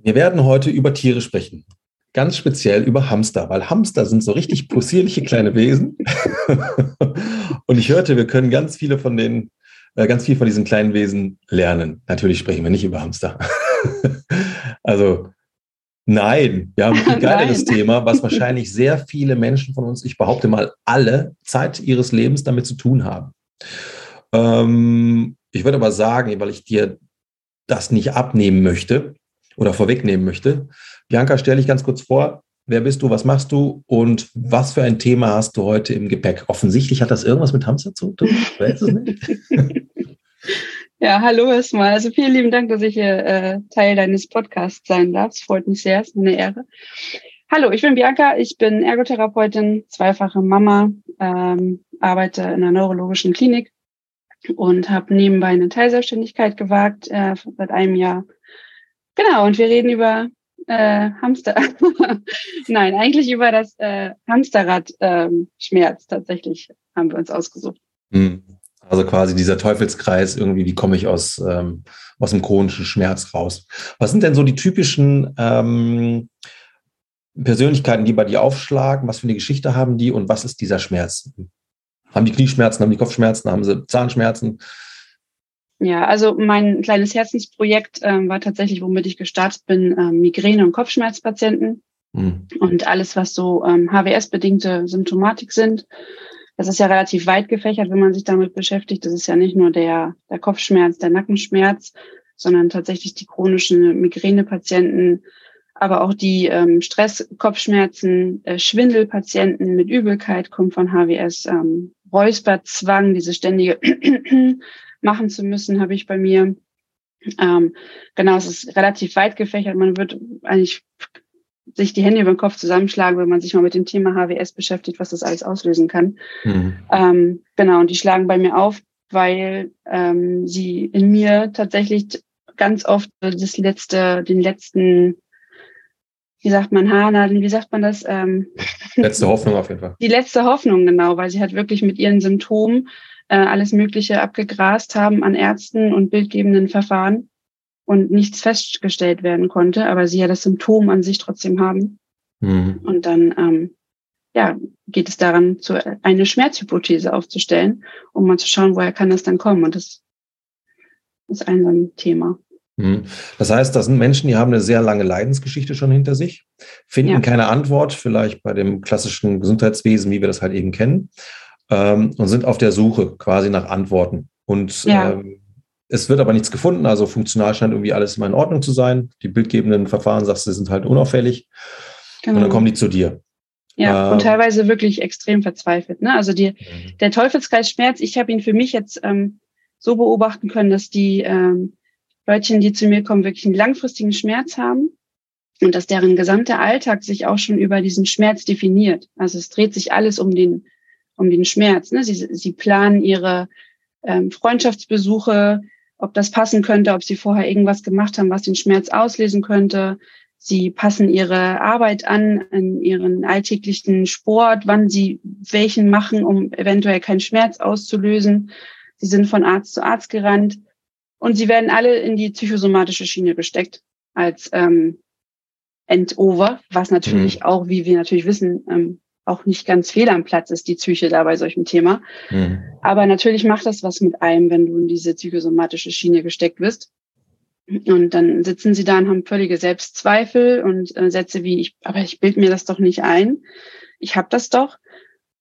Wir werden heute über Tiere sprechen. Ganz speziell über Hamster, weil Hamster sind so richtig possierliche kleine Wesen. Und ich hörte, wir können ganz viele von den, äh, ganz viel von diesen kleinen Wesen lernen. Natürlich sprechen wir nicht über Hamster. Also nein, wir haben ein geileres Thema, was wahrscheinlich sehr viele Menschen von uns, ich behaupte mal alle, Zeit ihres Lebens damit zu tun haben. Ähm, ich würde aber sagen, weil ich dir das nicht abnehmen möchte, oder vorwegnehmen möchte. Bianca, stell dich ganz kurz vor. Wer bist du? Was machst du? Und was für ein Thema hast du heute im Gepäck? Offensichtlich hat das irgendwas mit Hamster zu tun. Weißt du nicht? Ja, hallo erstmal. Also vielen lieben Dank, dass ich hier äh, Teil deines Podcasts sein darf. Es freut mich sehr, es ist eine Ehre. Hallo, ich bin Bianca, ich bin Ergotherapeutin, zweifache Mama, ähm, arbeite in einer neurologischen Klinik und habe nebenbei eine Teilselbstständigkeit gewagt äh, seit einem Jahr Genau, und wir reden über äh, Hamster. Nein, eigentlich über das äh, Hamsterrad-Schmerz ähm, tatsächlich haben wir uns ausgesucht. Hm. Also quasi dieser Teufelskreis, irgendwie, wie komme ich aus, ähm, aus dem chronischen Schmerz raus? Was sind denn so die typischen ähm, Persönlichkeiten, die bei dir aufschlagen? Was für eine Geschichte haben die und was ist dieser Schmerz? Haben die Knieschmerzen, haben die Kopfschmerzen, haben sie Zahnschmerzen? Ja, also mein kleines Herzensprojekt ähm, war tatsächlich, womit ich gestartet bin, ähm, Migräne- und Kopfschmerzpatienten mhm. und alles, was so ähm, HWS-bedingte Symptomatik sind. Das ist ja relativ weit gefächert, wenn man sich damit beschäftigt. Das ist ja nicht nur der, der Kopfschmerz, der Nackenschmerz, sondern tatsächlich die chronischen Migränepatienten, aber auch die ähm, Stress-Kopfschmerzen, äh, Schwindelpatienten mit Übelkeit kommt von HWS, ähm, Räusperzwang, diese ständige machen zu müssen, habe ich bei mir. Ähm, genau, es ist relativ weit gefächert. Man wird eigentlich sich die Hände über den Kopf zusammenschlagen, wenn man sich mal mit dem Thema HWS beschäftigt, was das alles auslösen kann. Mhm. Ähm, genau, und die schlagen bei mir auf, weil ähm, sie in mir tatsächlich ganz oft das letzte, den letzten, wie sagt man, Haarnadeln, wie sagt man das? Ähm, letzte Hoffnung auf jeden Fall. Die letzte Hoffnung, genau, weil sie halt wirklich mit ihren Symptomen äh, alles Mögliche abgegrast haben an Ärzten und bildgebenden Verfahren und nichts festgestellt werden konnte, aber sie ja das Symptom an sich trotzdem haben. Mhm. Und dann ähm, ja, geht es daran, zu, eine Schmerzhypothese aufzustellen, um mal zu schauen, woher kann das dann kommen. Und das ist ein, so ein Thema. Mhm. Das heißt, das sind Menschen, die haben eine sehr lange Leidensgeschichte schon hinter sich, finden ja. keine Antwort, vielleicht bei dem klassischen Gesundheitswesen, wie wir das halt eben kennen, ähm, und sind auf der Suche quasi nach Antworten. Und ja. ähm, es wird aber nichts gefunden, also funktional scheint irgendwie alles immer in Ordnung zu sein. Die bildgebenden Verfahren, sagst du, sind halt unauffällig. Genau. Und dann kommen die zu dir. Ja, ähm, und teilweise wirklich extrem verzweifelt. Ne? Also die, mhm. der Teufelskreis Schmerz, ich habe ihn für mich jetzt ähm, so beobachten können, dass die ähm, Leutchen, die zu mir kommen, wirklich einen langfristigen Schmerz haben und dass deren gesamter Alltag sich auch schon über diesen Schmerz definiert. Also es dreht sich alles um den um den Schmerz. Ne? Sie, sie planen ihre ähm, Freundschaftsbesuche, ob das passen könnte, ob sie vorher irgendwas gemacht haben, was den Schmerz auslesen könnte. Sie passen ihre Arbeit an, an ihren alltäglichen Sport, wann sie welchen machen, um eventuell keinen Schmerz auszulösen. Sie sind von Arzt zu Arzt gerannt und sie werden alle in die psychosomatische Schiene gesteckt als ähm, Endover, was natürlich mhm. auch, wie wir natürlich wissen, ähm, auch nicht ganz fehl am Platz ist, die Psyche da bei solchem Thema. Mhm. Aber natürlich macht das was mit einem, wenn du in diese psychosomatische Schiene gesteckt bist. Und dann sitzen sie da und haben völlige Selbstzweifel und äh, Sätze wie, ich, aber ich bild mir das doch nicht ein. Ich habe das doch.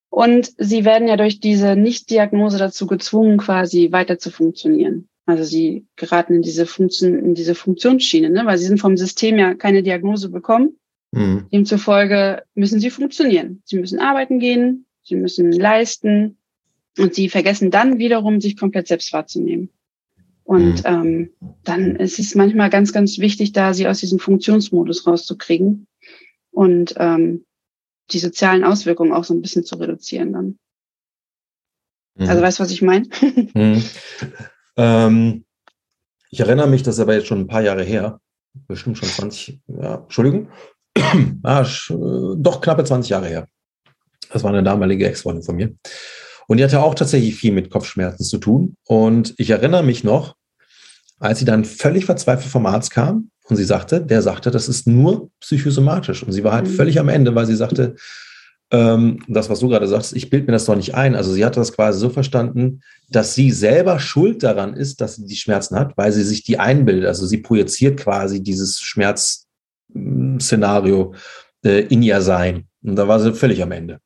Und sie werden ja durch diese Nichtdiagnose dazu gezwungen, quasi weiter zu funktionieren. Also sie geraten in diese Funktion, in diese Funktionsschiene, ne? weil sie sind vom System ja keine Diagnose bekommen Mhm. Demzufolge müssen sie funktionieren. Sie müssen arbeiten gehen, sie müssen leisten und sie vergessen dann wiederum, sich komplett selbst wahrzunehmen. Und mhm. ähm, dann ist es manchmal ganz, ganz wichtig, da sie aus diesem Funktionsmodus rauszukriegen und ähm, die sozialen Auswirkungen auch so ein bisschen zu reduzieren dann. Mhm. Also weißt du, was ich meine? mhm. ähm, ich erinnere mich, das ist aber jetzt schon ein paar Jahre her, bestimmt schon 20, ja, Entschuldigung, ah, doch knappe 20 Jahre her. Das war eine damalige Ex-Freundin von mir. Und die hatte auch tatsächlich viel mit Kopfschmerzen zu tun. Und ich erinnere mich noch, als sie dann völlig verzweifelt vom Arzt kam Und sie sagte, der sagte, das ist nur psychosomatisch. Und sie war halt mhm. völlig am Ende, weil sie sagte, ähm, das, was du gerade sagst, ich bilde mir das doch nicht ein. Also sie hat das quasi so verstanden, dass sie selber schuld daran ist, dass sie die Schmerzen hat, weil sie sich die einbildet. Also sie projiziert quasi dieses Schmerzszenario äh, in ihr Sein. Und da war sie völlig am Ende.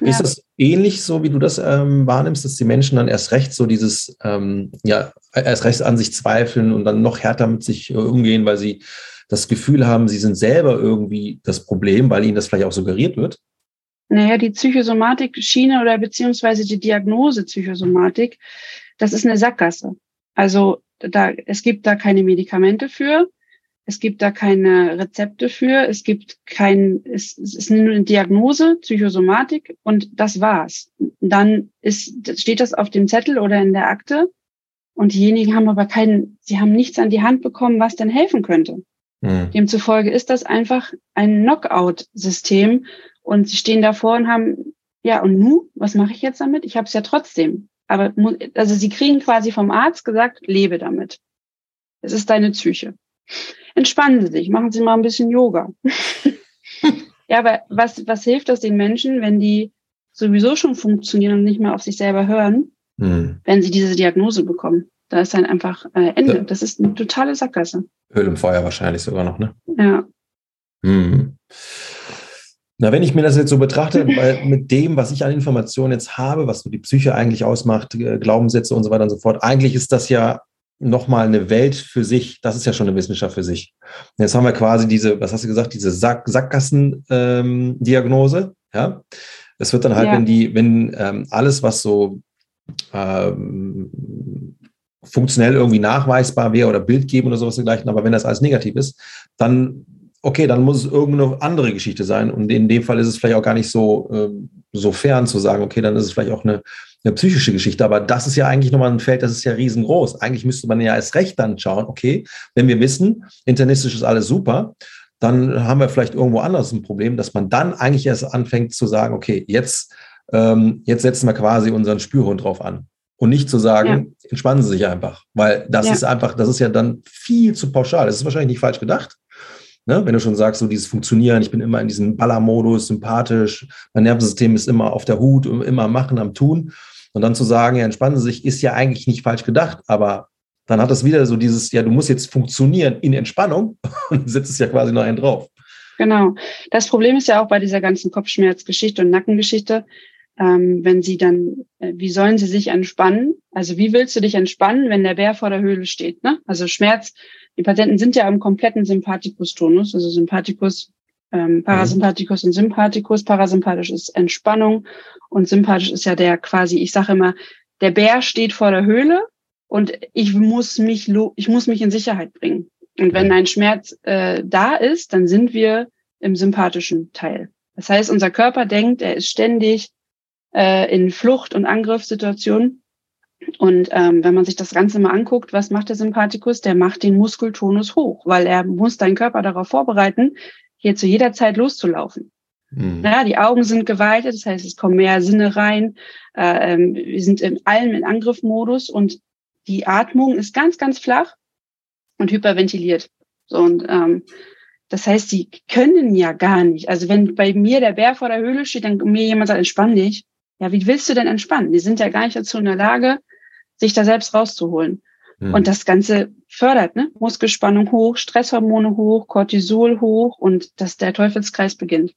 Ja. Ist das ähnlich so, wie du das ähm, wahrnimmst, dass die Menschen dann erst recht so dieses, ähm, ja, erst recht an sich zweifeln und dann noch härter mit sich äh, umgehen, weil sie das Gefühl haben, sie sind selber irgendwie das Problem, weil ihnen das vielleicht auch suggeriert wird? Naja, die Psychosomatik-Schiene oder beziehungsweise die Diagnose Psychosomatik, das ist eine Sackgasse. Also da, es gibt da keine Medikamente für, es gibt da keine Rezepte für, es gibt kein, es, es ist nur eine Diagnose, Psychosomatik und das war's. Dann ist, steht das auf dem Zettel oder in der Akte und diejenigen haben aber keinen, sie haben nichts an die Hand bekommen, was denn helfen könnte. Mhm. Demzufolge ist das einfach ein Knockout-System, und sie stehen davor und haben, ja, und nu, was mache ich jetzt damit? Ich habe es ja trotzdem. Aber also sie kriegen quasi vom Arzt gesagt, lebe damit. Es ist deine Psyche. Entspannen Sie sich, machen Sie mal ein bisschen Yoga. ja, aber was, was hilft das den Menschen, wenn die sowieso schon funktionieren und nicht mehr auf sich selber hören, hm. wenn sie diese Diagnose bekommen? Da ist dann einfach äh, Ende. Ja. Das ist eine totale Sackgasse. Öl im Feuer wahrscheinlich sogar noch, ne? Ja. Hm. Na, wenn ich mir das jetzt so betrachte, weil mit dem, was ich an Informationen jetzt habe, was so die Psyche eigentlich ausmacht, äh, Glaubenssätze und so weiter und so fort, eigentlich ist das ja nochmal eine Welt für sich. Das ist ja schon eine Wissenschaft für sich. Jetzt haben wir quasi diese, was hast du gesagt, diese Sack Sackgassen-Diagnose. Ähm, ja, es wird dann halt, ja. wenn die, wenn ähm, alles, was so ähm, funktionell irgendwie nachweisbar wäre oder Bild geben oder sowas dergleichen, aber wenn das alles negativ ist, dann okay, dann muss es irgendeine andere Geschichte sein. Und in dem Fall ist es vielleicht auch gar nicht so, äh, so fern zu sagen, okay, dann ist es vielleicht auch eine, eine psychische Geschichte. Aber das ist ja eigentlich nochmal ein Feld, das ist ja riesengroß. Eigentlich müsste man ja erst recht dann schauen, okay, wenn wir wissen, internistisch ist alles super, dann haben wir vielleicht irgendwo anders ein Problem, dass man dann eigentlich erst anfängt zu sagen, okay, jetzt, ähm, jetzt setzen wir quasi unseren Spürhund drauf an. Und nicht zu sagen, ja. entspannen Sie sich einfach. Weil das ja. ist einfach, das ist ja dann viel zu pauschal. Das ist wahrscheinlich nicht falsch gedacht. Ne? Wenn du schon sagst, so dieses Funktionieren, ich bin immer in diesem Ballermodus, sympathisch, mein Nervensystem ist immer auf der Hut, immer machen, am Tun. Und dann zu sagen, ja, entspannen Sie sich, ist ja eigentlich nicht falsch gedacht, aber dann hat das wieder so dieses, ja, du musst jetzt funktionieren in Entspannung und setzt es ja quasi noch einen drauf. Genau. Das Problem ist ja auch bei dieser ganzen Kopfschmerzgeschichte und Nackengeschichte, ähm, wenn sie dann, äh, wie sollen sie sich entspannen? Also wie willst du dich entspannen, wenn der Bär vor der Höhle steht? Ne? Also Schmerz die Patienten sind ja im kompletten Sympathikus-Tonus, also Sympathikus, ähm, Parasympathikus und Sympathikus. Parasympathisch ist Entspannung und sympathisch ist ja der quasi, ich sage immer, der Bär steht vor der Höhle und ich muss mich, ich muss mich in Sicherheit bringen. Und wenn ein Schmerz äh, da ist, dann sind wir im sympathischen Teil. Das heißt, unser Körper denkt, er ist ständig äh, in Flucht- und Angriffssituationen und ähm, wenn man sich das Ganze mal anguckt, was macht der Sympathikus? Der macht den Muskeltonus hoch, weil er muss deinen Körper darauf vorbereiten, hier zu jeder Zeit loszulaufen. Mhm. Ja, die Augen sind geweitet, das heißt, es kommen mehr Sinne rein. Äh, ähm, wir sind in allem in Angriffmodus und die Atmung ist ganz, ganz flach und hyperventiliert. So, und ähm, das heißt, sie können ja gar nicht. Also wenn bei mir der Bär vor der Höhle steht, dann mir jemand sagt, entspann dich. Ja, wie willst du denn entspannen? Die sind ja gar nicht dazu in der Lage, sich da selbst rauszuholen. Mhm. Und das Ganze fördert, ne? Muskelspannung hoch, Stresshormone hoch, Cortisol hoch und dass der Teufelskreis beginnt.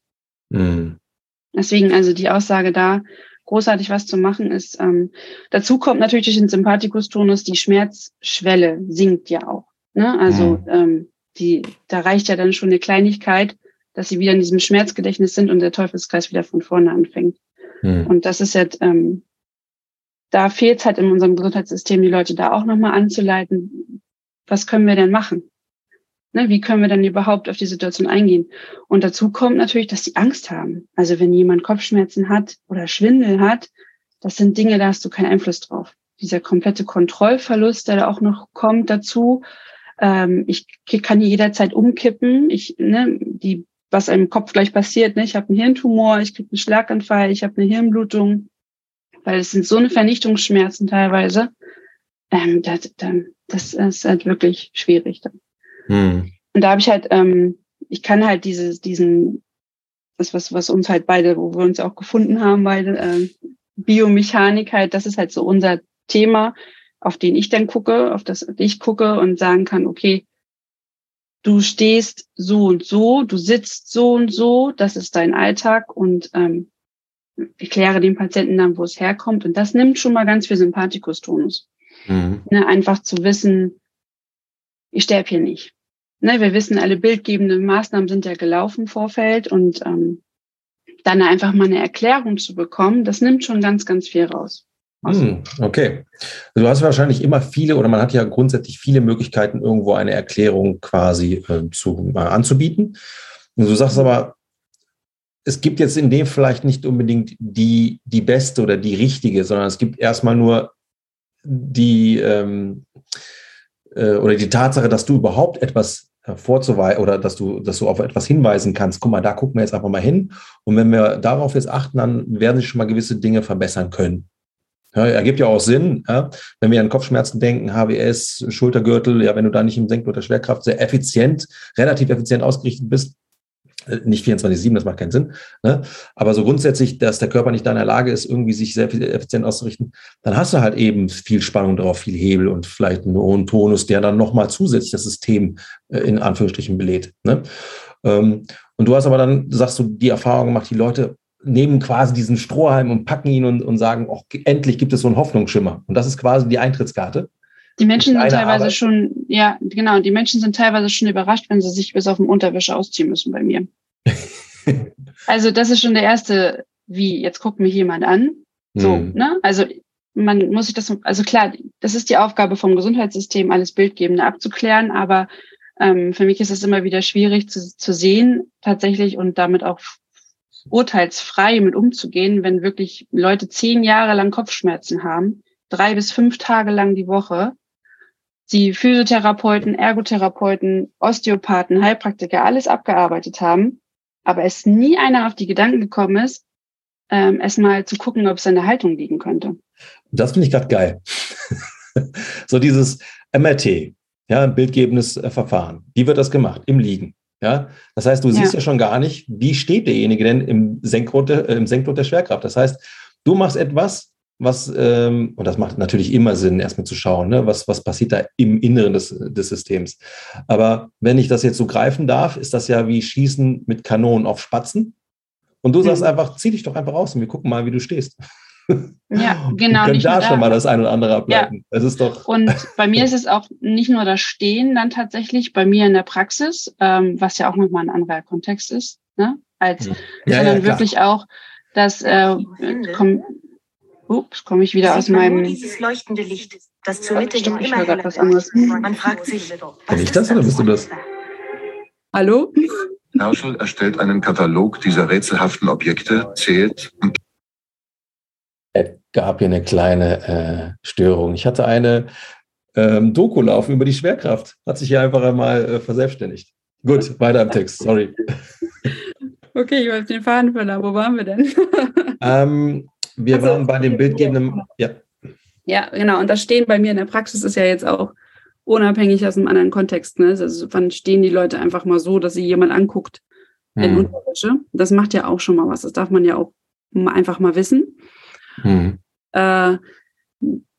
Mhm. Deswegen also die Aussage da, großartig was zu machen ist. Ähm, dazu kommt natürlich durch den Sympathikus-Tonus, die Schmerzschwelle sinkt ja auch. Ne? Also mhm. ähm, die, da reicht ja dann schon eine Kleinigkeit, dass sie wieder in diesem Schmerzgedächtnis sind und der Teufelskreis wieder von vorne anfängt. Mhm. Und das ist jetzt ähm, da fehlt es halt in unserem Gesundheitssystem, die Leute da auch nochmal anzuleiten, was können wir denn machen? Ne, wie können wir dann überhaupt auf die Situation eingehen? Und dazu kommt natürlich, dass die Angst haben. Also wenn jemand Kopfschmerzen hat oder Schwindel hat, das sind Dinge, da hast du keinen Einfluss drauf. Dieser komplette Kontrollverlust, der da auch noch kommt dazu. Ähm, ich kann jederzeit umkippen. Ich, ne, die, was im Kopf gleich passiert, ne, ich habe einen Hirntumor, ich kriege einen Schlaganfall, ich habe eine Hirnblutung weil es sind so eine Vernichtungsschmerzen teilweise. Ähm, das, das ist halt wirklich schwierig. Dann. Hm. Und da habe ich halt, ähm, ich kann halt dieses, diesen, das, was, was uns halt beide, wo wir uns auch gefunden haben, beide, äh, Biomechanik halt, das ist halt so unser Thema, auf den ich dann gucke, auf das ich gucke und sagen kann, okay, du stehst so und so, du sitzt so und so, das ist dein Alltag und ähm, erkläre dem Patienten dann, wo es herkommt. Und das nimmt schon mal ganz viel Sympathikus-Tonus. Mhm. Ne, einfach zu wissen, ich sterbe hier nicht. Ne, wir wissen, alle bildgebenden Maßnahmen sind ja gelaufen im Vorfeld und ähm, dann einfach mal eine Erklärung zu bekommen, das nimmt schon ganz, ganz viel raus. Hm, okay. Du hast wahrscheinlich immer viele oder man hat ja grundsätzlich viele Möglichkeiten, irgendwo eine Erklärung quasi äh, zu, äh, anzubieten. Und du sagst aber, es gibt jetzt in dem vielleicht nicht unbedingt die, die beste oder die richtige, sondern es gibt erstmal nur die ähm, äh, oder die Tatsache, dass du überhaupt etwas vorzuweisen oder dass du, dass du auf etwas hinweisen kannst. Guck mal, da gucken wir jetzt einfach mal hin. Und wenn wir darauf jetzt achten, dann werden sich schon mal gewisse Dinge verbessern können. Ja, ergibt ja auch Sinn, ja? wenn wir an Kopfschmerzen denken, HWS, Schultergürtel, ja, wenn du da nicht im Senkblut der Schwerkraft sehr effizient, relativ effizient ausgerichtet bist, nicht 24-7, das macht keinen Sinn. Ne? Aber so grundsätzlich, dass der Körper nicht da in der Lage ist, irgendwie sich sehr effizient auszurichten, dann hast du halt eben viel Spannung drauf, viel Hebel und vielleicht einen hohen Tonus, der dann nochmal zusätzlich das System äh, in Anführungsstrichen belädt. Ne? Ähm, und du hast aber dann, sagst du, die Erfahrung gemacht, die Leute nehmen quasi diesen Strohhalm und packen ihn und, und sagen, oh, endlich gibt es so einen Hoffnungsschimmer. Und das ist quasi die Eintrittskarte. Die Menschen sind teilweise Arbeit. schon, ja, genau, die Menschen sind teilweise schon überrascht, wenn sie sich bis auf den Unterwäsche ausziehen müssen bei mir. also das ist schon der erste, wie, jetzt guckt mich jemand an. So, hm. ne? Also man muss sich das, also klar, das ist die Aufgabe vom Gesundheitssystem, alles Bildgebende abzuklären, aber ähm, für mich ist es immer wieder schwierig zu, zu sehen, tatsächlich und damit auch urteilsfrei mit umzugehen, wenn wirklich Leute zehn Jahre lang Kopfschmerzen haben, drei bis fünf Tage lang die Woche die Physiotherapeuten, Ergotherapeuten, Osteopathen, Heilpraktiker alles abgearbeitet haben, aber es nie einer auf die Gedanken gekommen ist, ähm, erstmal zu gucken, ob es an der Haltung liegen könnte. Das finde ich gerade geil. so dieses MRT, ja, ein bildgebendes äh, Verfahren. Wie wird das gemacht? Im Liegen. Ja, das heißt, du siehst ja, ja schon gar nicht, wie steht derjenige denn im Senkgrund, äh, im Senkgrund der Schwerkraft. Das heißt, du machst etwas, was, ähm, und das macht natürlich immer Sinn, erstmal zu schauen, ne, was, was passiert da im Inneren des, des Systems. Aber wenn ich das jetzt so greifen darf, ist das ja wie Schießen mit Kanonen auf Spatzen. Und du sagst mhm. einfach, zieh dich doch einfach raus und wir gucken mal, wie du stehst. Ja, genau. Wir können da schon mal das eine oder andere ableiten. Ja. Das ist doch. Und bei mir ist es auch nicht nur das Stehen dann tatsächlich, bei mir in der Praxis, ähm, was ja auch nochmal ein anderer Kontext ist, ne? Als, mhm. ja, sondern ja, wirklich auch, dass äh, komm, Ups, komme ich wieder aus meinem. Dieses leuchtende Licht, das zur Mitte hin immer heller was anderes. Man fragt sich, bin ich das oder bist du das? Hallo? Herschel erstellt einen Katalog dieser rätselhaften Objekte, zählt und es gab hier eine kleine äh, Störung. Ich hatte eine ähm, Doku laufen über die Schwerkraft. Hat sich hier einfach einmal äh, verselbstständigt. Gut, weiter im Text, sorry. Okay, ich habe den Faden verloren. Wo waren wir denn? ähm, wir also, waren bei dem bildgebenden, ja. Ja, genau. Und das Stehen bei mir in der Praxis ist ja jetzt auch unabhängig aus einem anderen Kontext. Ne? Also wann stehen die Leute einfach mal so, dass sie jemand anguckt in hm. Unterwäsche? Das macht ja auch schon mal was. Das darf man ja auch einfach mal wissen. Hm. Äh,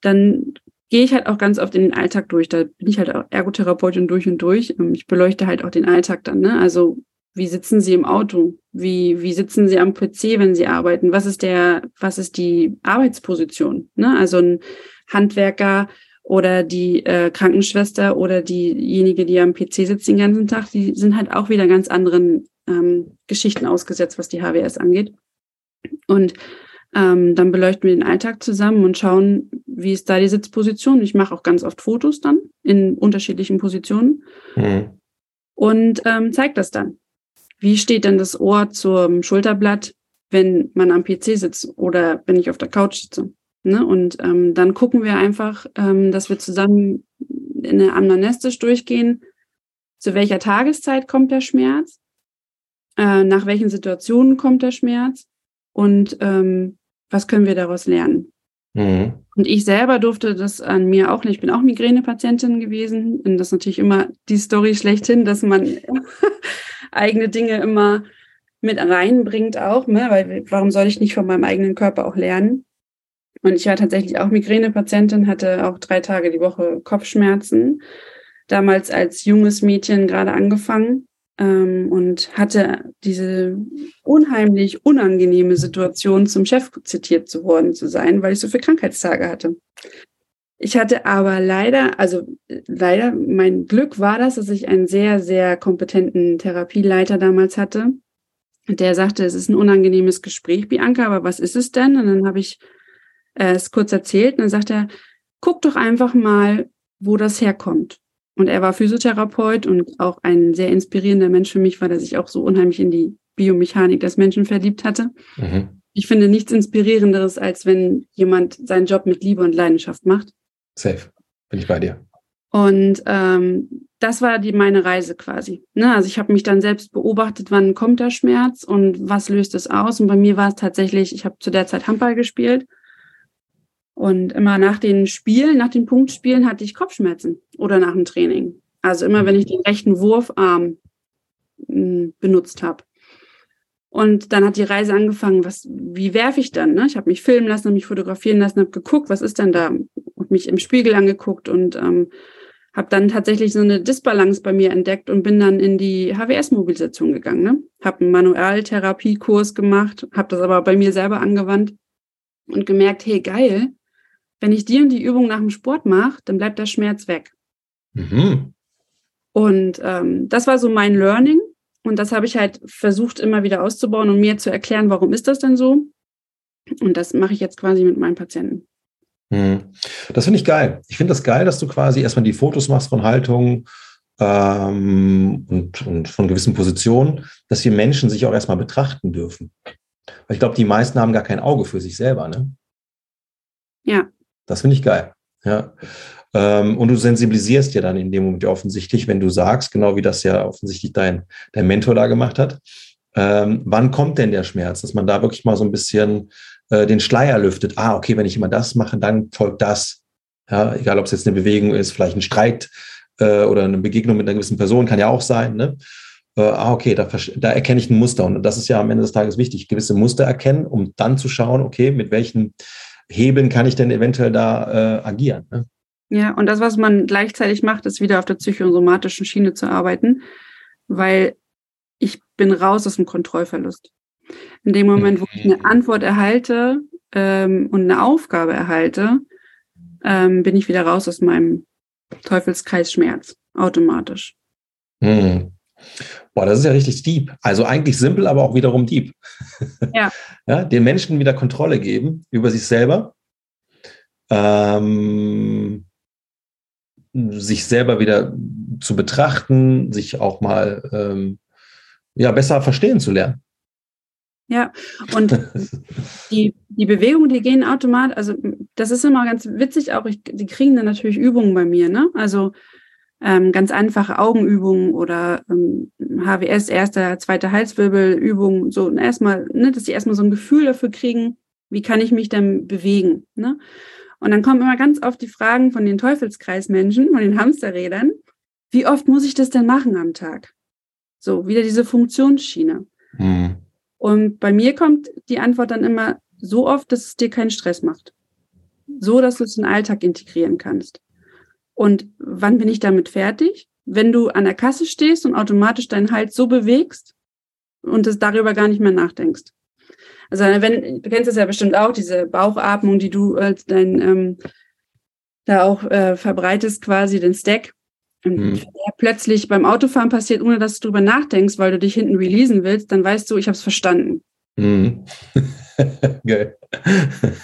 dann gehe ich halt auch ganz oft in den Alltag durch. Da bin ich halt auch Ergotherapeutin durch und durch. Ähm, ich beleuchte halt auch den Alltag dann. Ne? Also wie sitzen Sie im Auto? Wie, wie sitzen Sie am PC, wenn Sie arbeiten? Was ist der, was ist die Arbeitsposition? Ne? Also ein Handwerker oder die äh, Krankenschwester oder diejenige, die am PC sitzt den ganzen Tag, die sind halt auch wieder ganz anderen ähm, Geschichten ausgesetzt, was die HWS angeht. Und ähm, dann beleuchten wir den Alltag zusammen und schauen, wie ist da die Sitzposition. Ich mache auch ganz oft Fotos dann in unterschiedlichen Positionen mhm. und ähm, zeige das dann. Wie steht denn das Ohr zum Schulterblatt, wenn man am PC sitzt oder wenn ich auf der Couch sitze? Ne? Und ähm, dann gucken wir einfach, ähm, dass wir zusammen in eine Amnestisch durchgehen. Zu welcher Tageszeit kommt der Schmerz? Äh, nach welchen Situationen kommt der Schmerz? Und ähm, was können wir daraus lernen? Mhm. Und ich selber durfte das an mir auch nicht. Ich bin auch Migränepatientin gewesen. Und das ist natürlich immer die Story schlechthin, dass man eigene Dinge immer mit reinbringt auch, ne? weil warum soll ich nicht von meinem eigenen Körper auch lernen? Und ich war tatsächlich auch Migränepatientin, hatte auch drei Tage die Woche Kopfschmerzen. Damals als junges Mädchen gerade angefangen ähm, und hatte diese unheimlich unangenehme Situation, zum Chef zitiert zu worden zu sein, weil ich so viele Krankheitstage hatte. Ich hatte aber leider, also leider, mein Glück war das, dass ich einen sehr, sehr kompetenten Therapieleiter damals hatte. Der sagte, es ist ein unangenehmes Gespräch, Bianca, aber was ist es denn? Und dann habe ich äh, es kurz erzählt und dann sagt er, guck doch einfach mal, wo das herkommt. Und er war Physiotherapeut und auch ein sehr inspirierender Mensch für mich, weil er sich auch so unheimlich in die Biomechanik des Menschen verliebt hatte. Mhm. Ich finde nichts Inspirierenderes, als wenn jemand seinen Job mit Liebe und Leidenschaft macht. Safe, bin ich bei dir. Und ähm, das war die meine Reise quasi. Ne? Also ich habe mich dann selbst beobachtet, wann kommt der Schmerz und was löst es aus. Und bei mir war es tatsächlich, ich habe zu der Zeit Handball gespielt und immer nach den Spielen, nach den Punktspielen hatte ich Kopfschmerzen oder nach dem Training. Also immer, wenn ich den rechten Wurfarm hm, benutzt habe. Und dann hat die Reise angefangen, was, wie werfe ich dann? Ne? Ich habe mich filmen lassen, mich fotografieren lassen, habe geguckt, was ist denn da? Und mich im Spiegel angeguckt und ähm, habe dann tatsächlich so eine Disbalance bei mir entdeckt und bin dann in die HWS-Mobilisation gegangen. Ne? Habe einen Manualtherapiekurs gemacht, habe das aber bei mir selber angewandt und gemerkt, hey geil, wenn ich die und die Übung nach dem Sport mache, dann bleibt der Schmerz weg. Mhm. Und ähm, das war so mein Learning. Und das habe ich halt versucht immer wieder auszubauen und mir zu erklären, warum ist das denn so? Und das mache ich jetzt quasi mit meinen Patienten. Mhm. Das finde ich geil. Ich finde das geil, dass du quasi erstmal die Fotos machst von Haltung ähm, und, und von gewissen Positionen, dass wir Menschen sich auch erstmal betrachten dürfen. Weil ich glaube, die meisten haben gar kein Auge für sich selber, ne? Ja. Das finde ich geil. Ja. Ähm, und du sensibilisierst ja dann in dem Moment offensichtlich, wenn du sagst, genau wie das ja offensichtlich dein, dein Mentor da gemacht hat, ähm, wann kommt denn der Schmerz, dass man da wirklich mal so ein bisschen äh, den Schleier lüftet. Ah, okay, wenn ich immer das mache, dann folgt das. Ja, egal, ob es jetzt eine Bewegung ist, vielleicht ein Streit äh, oder eine Begegnung mit einer gewissen Person, kann ja auch sein. Ne? Äh, ah, okay, da, da erkenne ich ein Muster. Und das ist ja am Ende des Tages wichtig, gewisse Muster erkennen, um dann zu schauen, okay, mit welchen Hebeln kann ich denn eventuell da äh, agieren. Ne? Ja, und das, was man gleichzeitig macht, ist wieder auf der psychosomatischen Schiene zu arbeiten, weil ich bin raus aus dem Kontrollverlust. In dem Moment, wo ich eine mhm. Antwort erhalte ähm, und eine Aufgabe erhalte, ähm, bin ich wieder raus aus meinem Teufelskreis Schmerz, automatisch. Mhm. Boah, das ist ja richtig deep. Also eigentlich simpel, aber auch wiederum deep. Ja. ja den Menschen wieder Kontrolle geben über sich selber. Ähm, sich selber wieder zu betrachten, sich auch mal ähm, ja, besser verstehen zu lernen. Ja, und die, die Bewegungen, die gehen automatisch, also das ist immer ganz witzig auch, ich, die kriegen dann natürlich Übungen bei mir, ne? Also ähm, ganz einfache Augenübungen oder ähm, HWS, erster, zweiter Halswirbelübung, so und erstmal, ne, dass sie erstmal so ein Gefühl dafür kriegen, wie kann ich mich dann bewegen, ne? Und dann kommen immer ganz oft die Fragen von den Teufelskreismenschen, von den Hamsterrädern, wie oft muss ich das denn machen am Tag? So, wieder diese Funktionsschiene. Mhm. Und bei mir kommt die Antwort dann immer so oft, dass es dir keinen Stress macht. So, dass du es in den Alltag integrieren kannst. Und wann bin ich damit fertig? Wenn du an der Kasse stehst und automatisch deinen Hals so bewegst und es darüber gar nicht mehr nachdenkst. Also wenn, du kennst es ja bestimmt auch, diese Bauchatmung, die du als dein ähm, da auch äh, verbreitest, quasi den Stack. Hm. der plötzlich beim Autofahren passiert, ohne dass du drüber nachdenkst, weil du dich hinten releasen willst, dann weißt du, ich habe es verstanden. Hm. Geil.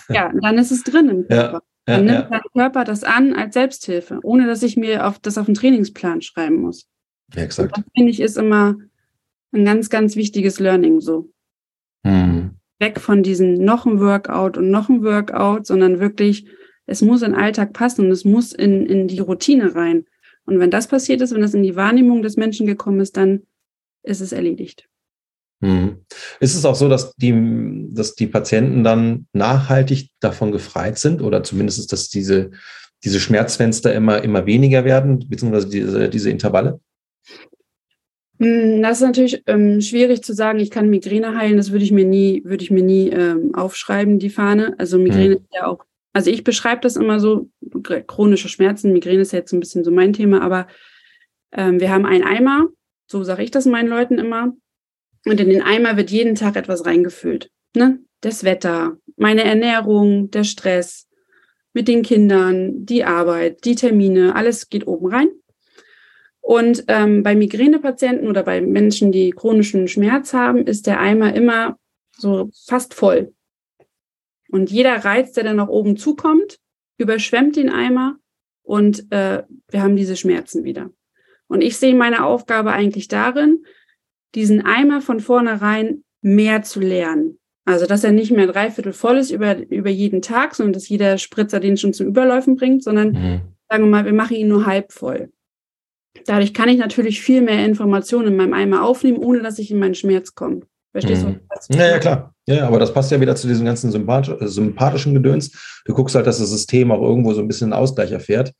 ja, dann ist es drin im Körper. Ja. Ja, dann nimmt ja. dein Körper das an als Selbsthilfe, ohne dass ich mir auf, das auf den Trainingsplan schreiben muss. Ja, exakt. Und das finde ich ist immer ein ganz, ganz wichtiges Learning so. Hm. Weg von diesem noch ein Workout und noch ein Workout, sondern wirklich, es muss in den Alltag passen und es muss in, in die Routine rein. Und wenn das passiert ist, wenn das in die Wahrnehmung des Menschen gekommen ist, dann ist es erledigt. Mhm. Ist es auch so, dass die, dass die Patienten dann nachhaltig davon gefreit sind oder zumindest, dass diese, diese Schmerzfenster immer, immer weniger werden, beziehungsweise diese, diese Intervalle? Hm, das ist natürlich ähm, schwierig zu sagen, ich kann Migräne heilen, das würde ich mir nie, würde ich mir nie ähm, aufschreiben, die Fahne. Also Migräne mhm. ist ja auch, also ich beschreibe das immer so, chronische Schmerzen, Migräne ist ja jetzt ein bisschen so mein Thema, aber ähm, wir haben einen Eimer, so sage ich das meinen Leuten immer, und in den Eimer wird jeden Tag etwas reingefüllt. Ne? Das Wetter, meine Ernährung, der Stress mit den Kindern, die Arbeit, die Termine, alles geht oben rein. Und ähm, bei Migränepatienten oder bei Menschen, die chronischen Schmerz haben, ist der Eimer immer so fast voll. Und jeder Reiz, der dann nach oben zukommt, überschwemmt den Eimer und äh, wir haben diese Schmerzen wieder. Und ich sehe meine Aufgabe eigentlich darin, diesen Eimer von vornherein mehr zu lernen. Also, dass er nicht mehr dreiviertel voll ist über, über jeden Tag, sondern dass jeder Spritzer den schon zum Überläufen bringt, sondern mhm. sagen wir mal, wir machen ihn nur halb voll. Dadurch kann ich natürlich viel mehr Informationen in meinem Eimer aufnehmen, ohne dass ich in meinen Schmerz komme. Verstehst mhm. du? Ja, ja, klar. Ja, aber das passt ja wieder zu diesem ganzen sympath sympathischen Gedöns. Du guckst halt, dass das System auch irgendwo so ein bisschen Ausgleich erfährt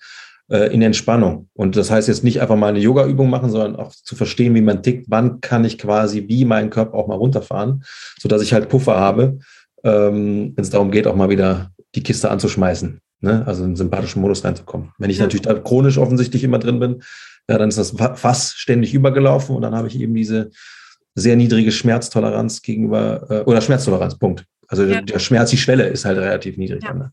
äh, in Entspannung. Und das heißt jetzt nicht einfach mal eine Yoga-Übung machen, sondern auch zu verstehen, wie man tickt, wann kann ich quasi wie meinen Körper auch mal runterfahren, sodass ich halt Puffer habe, ähm, wenn es darum geht, auch mal wieder die Kiste anzuschmeißen. Ne? Also in den sympathischen Modus reinzukommen. Wenn ich ja. natürlich da chronisch offensichtlich immer drin bin, ja, dann ist das Fass ständig übergelaufen und dann habe ich eben diese sehr niedrige Schmerztoleranz gegenüber, äh, oder Schmerztoleranz, Punkt. Also ja. der Schmerz, die Schwelle ist halt relativ niedrig. Ja. Ne?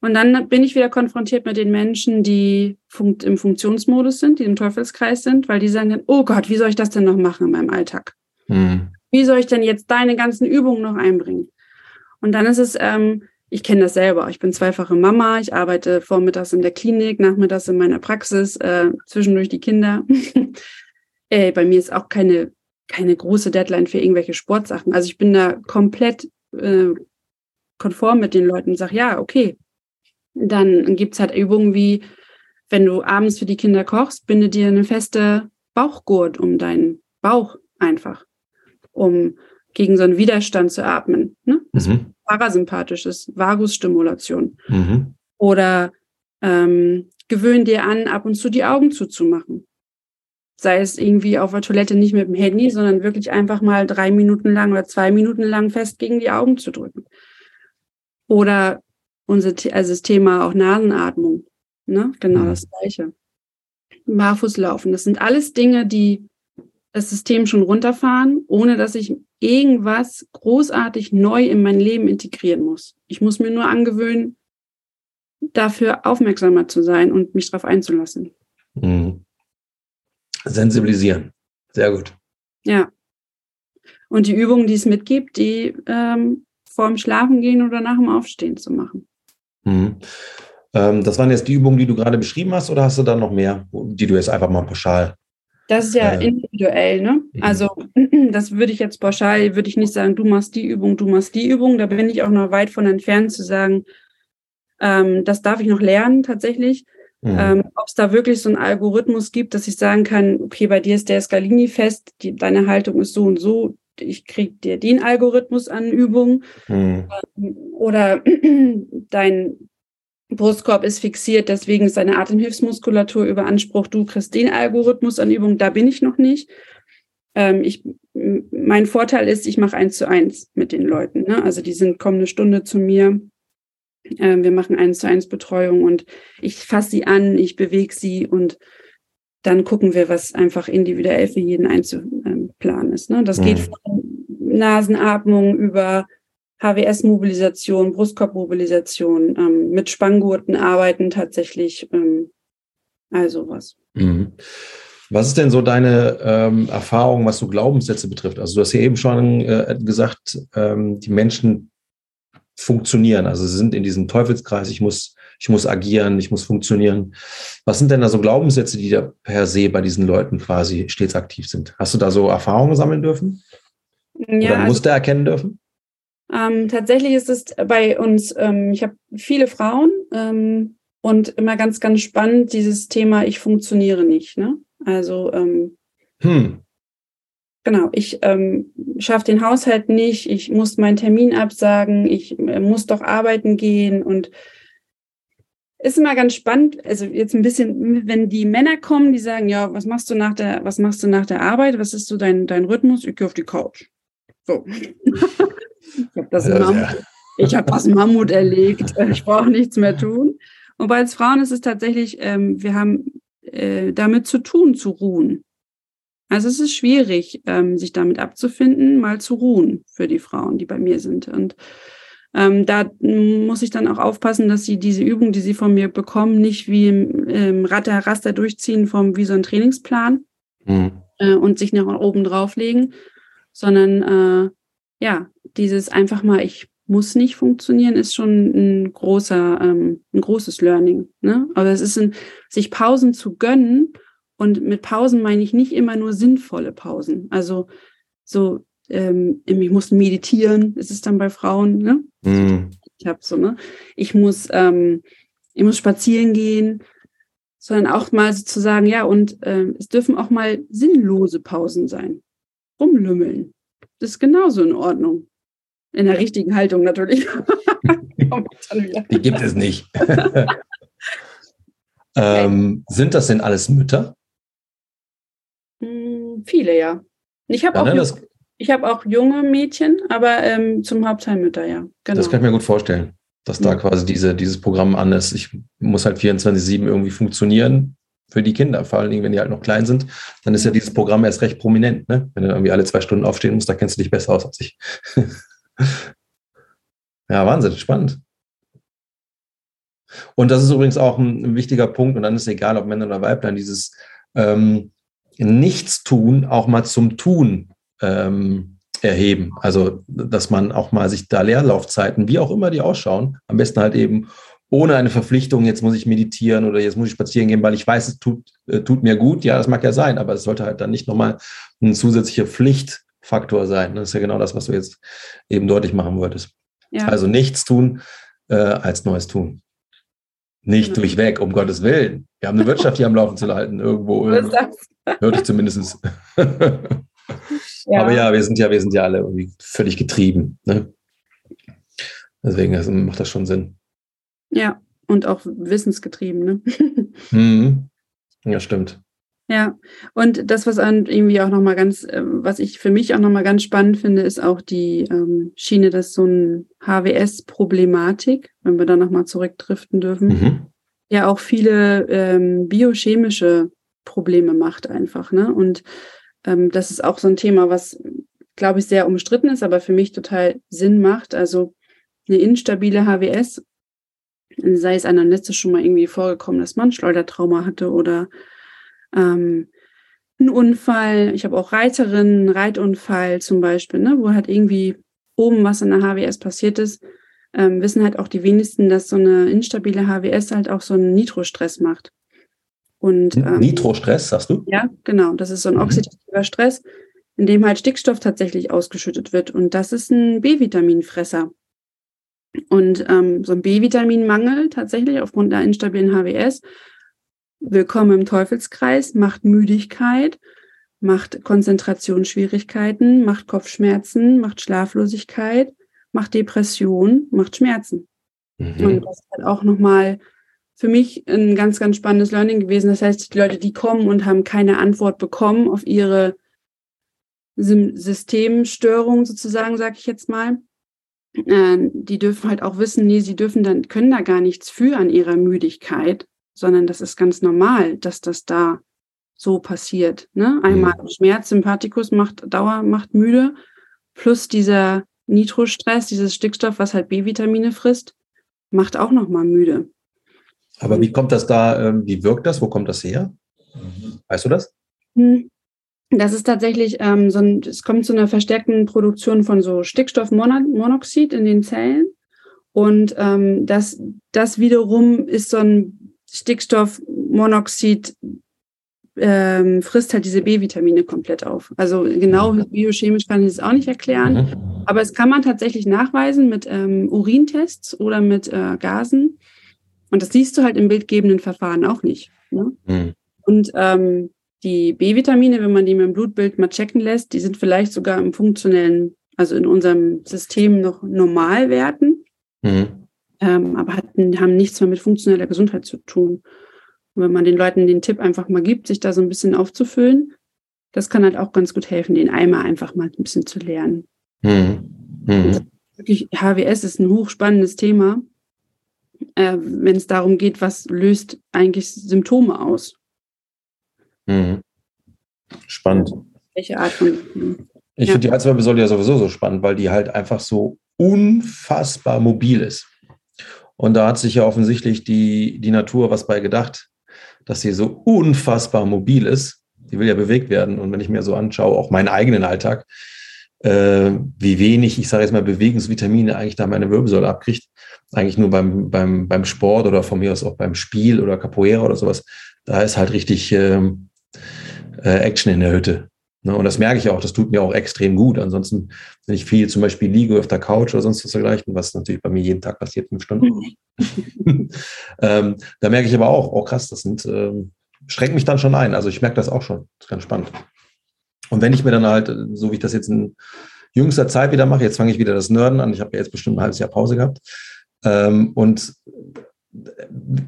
Und dann bin ich wieder konfrontiert mit den Menschen, die funkt im Funktionsmodus sind, die im Teufelskreis sind, weil die sagen dann, oh Gott, wie soll ich das denn noch machen in meinem Alltag? Hm. Wie soll ich denn jetzt deine ganzen Übungen noch einbringen? Und dann ist es, ähm, ich kenne das selber. Ich bin zweifache Mama. Ich arbeite vormittags in der Klinik, nachmittags in meiner Praxis, äh, zwischendurch die Kinder. äh, bei mir ist auch keine, keine große Deadline für irgendwelche Sportsachen. Also ich bin da komplett äh, konform mit den Leuten und sage, ja, okay. Dann gibt's halt Übungen wie, wenn du abends für die Kinder kochst, binde dir eine feste Bauchgurt um deinen Bauch einfach, um gegen so einen Widerstand zu atmen. Ne? Mhm parasympathisches, Vagusstimulation. Mhm. Oder ähm, gewöhn dir an, ab und zu die Augen zuzumachen. Sei es irgendwie auf der Toilette nicht mit dem Handy, sondern wirklich einfach mal drei Minuten lang oder zwei Minuten lang fest gegen die Augen zu drücken. Oder unser also das Thema auch Nasenatmung. Ne? Genau mhm. das Gleiche. Barfußlaufen. Das sind alles Dinge, die das System schon runterfahren, ohne dass ich irgendwas großartig neu in mein Leben integrieren muss. Ich muss mir nur angewöhnen, dafür aufmerksamer zu sein und mich darauf einzulassen. Mhm. Sensibilisieren. Sehr gut. Ja. Und die Übungen, die es mitgibt, die ähm, vor dem Schlafen gehen oder nach dem Aufstehen zu machen. Mhm. Ähm, das waren jetzt die Übungen, die du gerade beschrieben hast, oder hast du da noch mehr, die du jetzt einfach mal pauschal das ist ja äh, individuell, ne? Also das würde ich jetzt pauschal, würde ich nicht sagen, du machst die Übung, du machst die Übung. Da bin ich auch noch weit von entfernt zu sagen, ähm, das darf ich noch lernen tatsächlich. Mhm. Ähm, Ob es da wirklich so einen Algorithmus gibt, dass ich sagen kann, okay, bei dir ist der Scalini fest, die, deine Haltung ist so und so, ich kriege dir den Algorithmus an Übungen. Mhm. Ähm, oder dein Brustkorb ist fixiert, deswegen ist seine Atemhilfsmuskulatur überansprucht. Du kriegst den Algorithmus an Übung, da bin ich noch nicht. Ähm, ich, mein Vorteil ist, ich mache eins zu eins mit den Leuten. Ne? Also die sind kommen eine Stunde zu mir. Ähm, wir machen eins zu eins Betreuung und ich fasse sie an, ich bewege sie und dann gucken wir, was einfach individuell für jeden einzuplan ist. Ne? Das mhm. geht von Nasenatmung über HWS-Mobilisation, Brustkorbmobilisation, ähm, mit Spanngurten arbeiten tatsächlich, ähm, also was. Mhm. Was ist denn so deine ähm, Erfahrung, was so Glaubenssätze betrifft? Also du hast ja eben schon äh, gesagt, ähm, die Menschen funktionieren, also sie sind in diesem Teufelskreis, ich muss, ich muss agieren, ich muss funktionieren. Was sind denn da so Glaubenssätze, die da per se bei diesen Leuten quasi stets aktiv sind? Hast du da so Erfahrungen sammeln dürfen? Ja, Oder also Muster also, erkennen dürfen? Ähm, tatsächlich ist es bei uns, ähm, ich habe viele Frauen ähm, und immer ganz, ganz spannend dieses Thema, ich funktioniere nicht. Ne? Also ähm, hm. genau, ich ähm, schaffe den Haushalt nicht, ich muss meinen Termin absagen, ich äh, muss doch arbeiten gehen und ist immer ganz spannend, also jetzt ein bisschen, wenn die Männer kommen, die sagen, ja, was machst du nach der, was machst du nach der Arbeit? Was ist so dein, dein Rhythmus? Ich gehe auf die Couch. So. ich habe das, ja, hab das Mammut erlegt. Ich brauche nichts mehr tun. Und bei uns Frauen ist es tatsächlich, ähm, wir haben äh, damit zu tun, zu ruhen. Also es ist schwierig, ähm, sich damit abzufinden, mal zu ruhen für die Frauen, die bei mir sind. Und ähm, da muss ich dann auch aufpassen, dass sie diese Übung, die sie von mir bekommen, nicht wie im, im Ratter Raster durchziehen vom wie so ein Trainingsplan mhm. äh, und sich nach oben drauflegen, sondern äh, ja, dieses einfach mal, ich muss nicht funktionieren, ist schon ein großer, ähm, ein großes Learning. Ne? Aber es ist ein, sich Pausen zu gönnen und mit Pausen meine ich nicht immer nur sinnvolle Pausen. Also so ähm, ich muss meditieren, ist es dann bei Frauen, ne? Mm. Ich habe so, ne? Ich muss, ähm, ich muss spazieren gehen, sondern auch mal so zu sagen, ja, und ähm, es dürfen auch mal sinnlose Pausen sein. Rumlümmeln. Das ist genauso in Ordnung. In der richtigen Haltung natürlich. Die gibt es nicht. ähm, sind das denn alles Mütter? Hm, viele, ja. Ich habe ja, auch. Ne, das, ich habe auch junge Mädchen, aber ähm, zum Hauptteil Mütter, ja. Genau. Das kann ich mir gut vorstellen, dass da quasi diese, dieses Programm an ist. Ich muss halt 24-7 irgendwie funktionieren für die Kinder, vor allen Dingen, wenn die halt noch klein sind, dann ist ja dieses Programm erst recht prominent, ne? Wenn du irgendwie alle zwei Stunden aufstehen musst, da kennst du dich besser aus als ich. ja, Wahnsinn, spannend. Und das ist übrigens auch ein, wichtiger Punkt, und dann ist egal, ob Männer oder Weiblein, dieses ähm, Nichtstun auch mal zum Tun ähm, erheben. Also, dass man auch mal sich da Leerlaufzeiten, wie auch immer die ausschauen, am besten halt eben ohne eine Verpflichtung, jetzt muss ich meditieren oder jetzt muss ich spazieren gehen, weil ich weiß, es tut, äh, tut mir gut. Ja, das mag ja sein, aber es sollte halt dann nicht nochmal ein zusätzlicher Pflichtfaktor sein. Das ist ja genau das, was du jetzt eben deutlich machen wolltest. Ja. Also nichts tun äh, als Neues tun. Nicht genau. durchweg, um Gottes Willen. Wir haben eine Wirtschaft hier am Laufen zu halten, irgendwo. Hörte ich zumindest. Ja. Aber ja, wir sind ja, wir sind ja alle irgendwie völlig getrieben. Ne? Deswegen also macht das schon Sinn. Ja, und auch wissensgetrieben, ne? mhm. Ja, stimmt. Ja, und das, was an irgendwie auch nochmal ganz, äh, was ich für mich auch nochmal ganz spannend finde, ist auch die ähm, Schiene, dass so ein HWS-Problematik, wenn wir da nochmal zurückdriften dürfen, mhm. ja auch viele ähm, biochemische Probleme macht einfach, ne? Und ähm, das ist auch so ein Thema, was, glaube ich, sehr umstritten ist, aber für mich total Sinn macht. Also eine instabile HWS, sei es anamnestisch schon mal irgendwie vorgekommen, dass man Schleudertrauma hatte oder ähm, ein Unfall. Ich habe auch Reiterinnen, Reitunfall zum Beispiel, ne, wo halt irgendwie oben was in der HWS passiert ist. Ähm, wissen halt auch die wenigsten, dass so eine instabile HWS halt auch so einen Nitrostress macht. Und, ähm, Nitrostress, sagst du? Ja, genau. Das ist so ein mhm. oxidativer Stress, in dem halt Stickstoff tatsächlich ausgeschüttet wird. Und das ist ein B-Vitaminfresser. Und ähm, so ein B-Vitaminmangel tatsächlich aufgrund der instabilen HWS, willkommen im Teufelskreis, macht Müdigkeit, macht Konzentrationsschwierigkeiten, macht Kopfschmerzen, macht Schlaflosigkeit, macht Depression, macht Schmerzen. Mhm. Und das ist halt auch nochmal für mich ein ganz, ganz spannendes Learning gewesen. Das heißt, die Leute, die kommen und haben keine Antwort bekommen auf ihre Systemstörung sozusagen, sage ich jetzt mal, die dürfen halt auch wissen, nee, sie dürfen dann, können da gar nichts für an ihrer Müdigkeit, sondern das ist ganz normal, dass das da so passiert. Ne? Einmal mhm. Schmerz, Sympathikus macht Dauer, macht müde, plus dieser Nitrostress, dieses Stickstoff, was halt B-Vitamine frisst, macht auch nochmal müde. Aber wie kommt das da, ähm, wie wirkt das? Wo kommt das her? Weißt du das? Hm. Das ist tatsächlich ähm, so ein, es kommt zu einer verstärkten Produktion von so Stickstoffmonoxid in den Zellen. Und ähm, das, das wiederum ist so ein Stickstoffmonoxid, ähm, frisst halt diese B-Vitamine komplett auf. Also genau mhm. biochemisch kann ich das auch nicht erklären. Mhm. Aber es kann man tatsächlich nachweisen mit ähm, Urintests oder mit äh, Gasen. Und das siehst du halt im bildgebenden Verfahren auch nicht. Ne? Mhm. Und ähm, die B-Vitamine, wenn man die mit dem Blutbild mal checken lässt, die sind vielleicht sogar im funktionellen, also in unserem System noch Normalwerten, mhm. ähm, aber hatten, haben nichts mehr mit funktioneller Gesundheit zu tun. Und wenn man den Leuten den Tipp einfach mal gibt, sich da so ein bisschen aufzufüllen, das kann halt auch ganz gut helfen, den Eimer einfach mal ein bisschen zu lernen. Mhm. Mhm. Wirklich, HWS ist ein hochspannendes Thema, äh, wenn es darum geht, was löst eigentlich Symptome aus. Mhm. Spannend. Welche Art von. Ich ja. finde die Halswirbelsäule ja sowieso so spannend, weil die halt einfach so unfassbar mobil ist. Und da hat sich ja offensichtlich die, die Natur was bei gedacht, dass sie so unfassbar mobil ist. Die will ja bewegt werden. Und wenn ich mir so anschaue, auch meinen eigenen Alltag, äh, wie wenig, ich sage jetzt mal, Bewegungsvitamine eigentlich da meine Wirbelsäule abkriegt, eigentlich nur beim, beim, beim Sport oder von mir aus auch beim Spiel oder Capoeira oder sowas, da ist halt richtig ähm, äh, Action in der Hütte. Ne? Und das merke ich auch, das tut mir auch extrem gut. Ansonsten, wenn ich viel zum Beispiel liege auf der Couch oder sonst was dergleichen, was natürlich bei mir jeden Tag passiert, fünf Stunden, ähm, da merke ich aber auch, oh krass, das sind, ähm, schränkt mich dann schon ein. Also ich merke das auch schon. Das ist ganz spannend. Und wenn ich mir dann halt, so wie ich das jetzt in jüngster Zeit wieder mache, jetzt fange ich wieder das Nerden an, ich habe ja jetzt bestimmt ein halbes Jahr Pause gehabt, ähm, und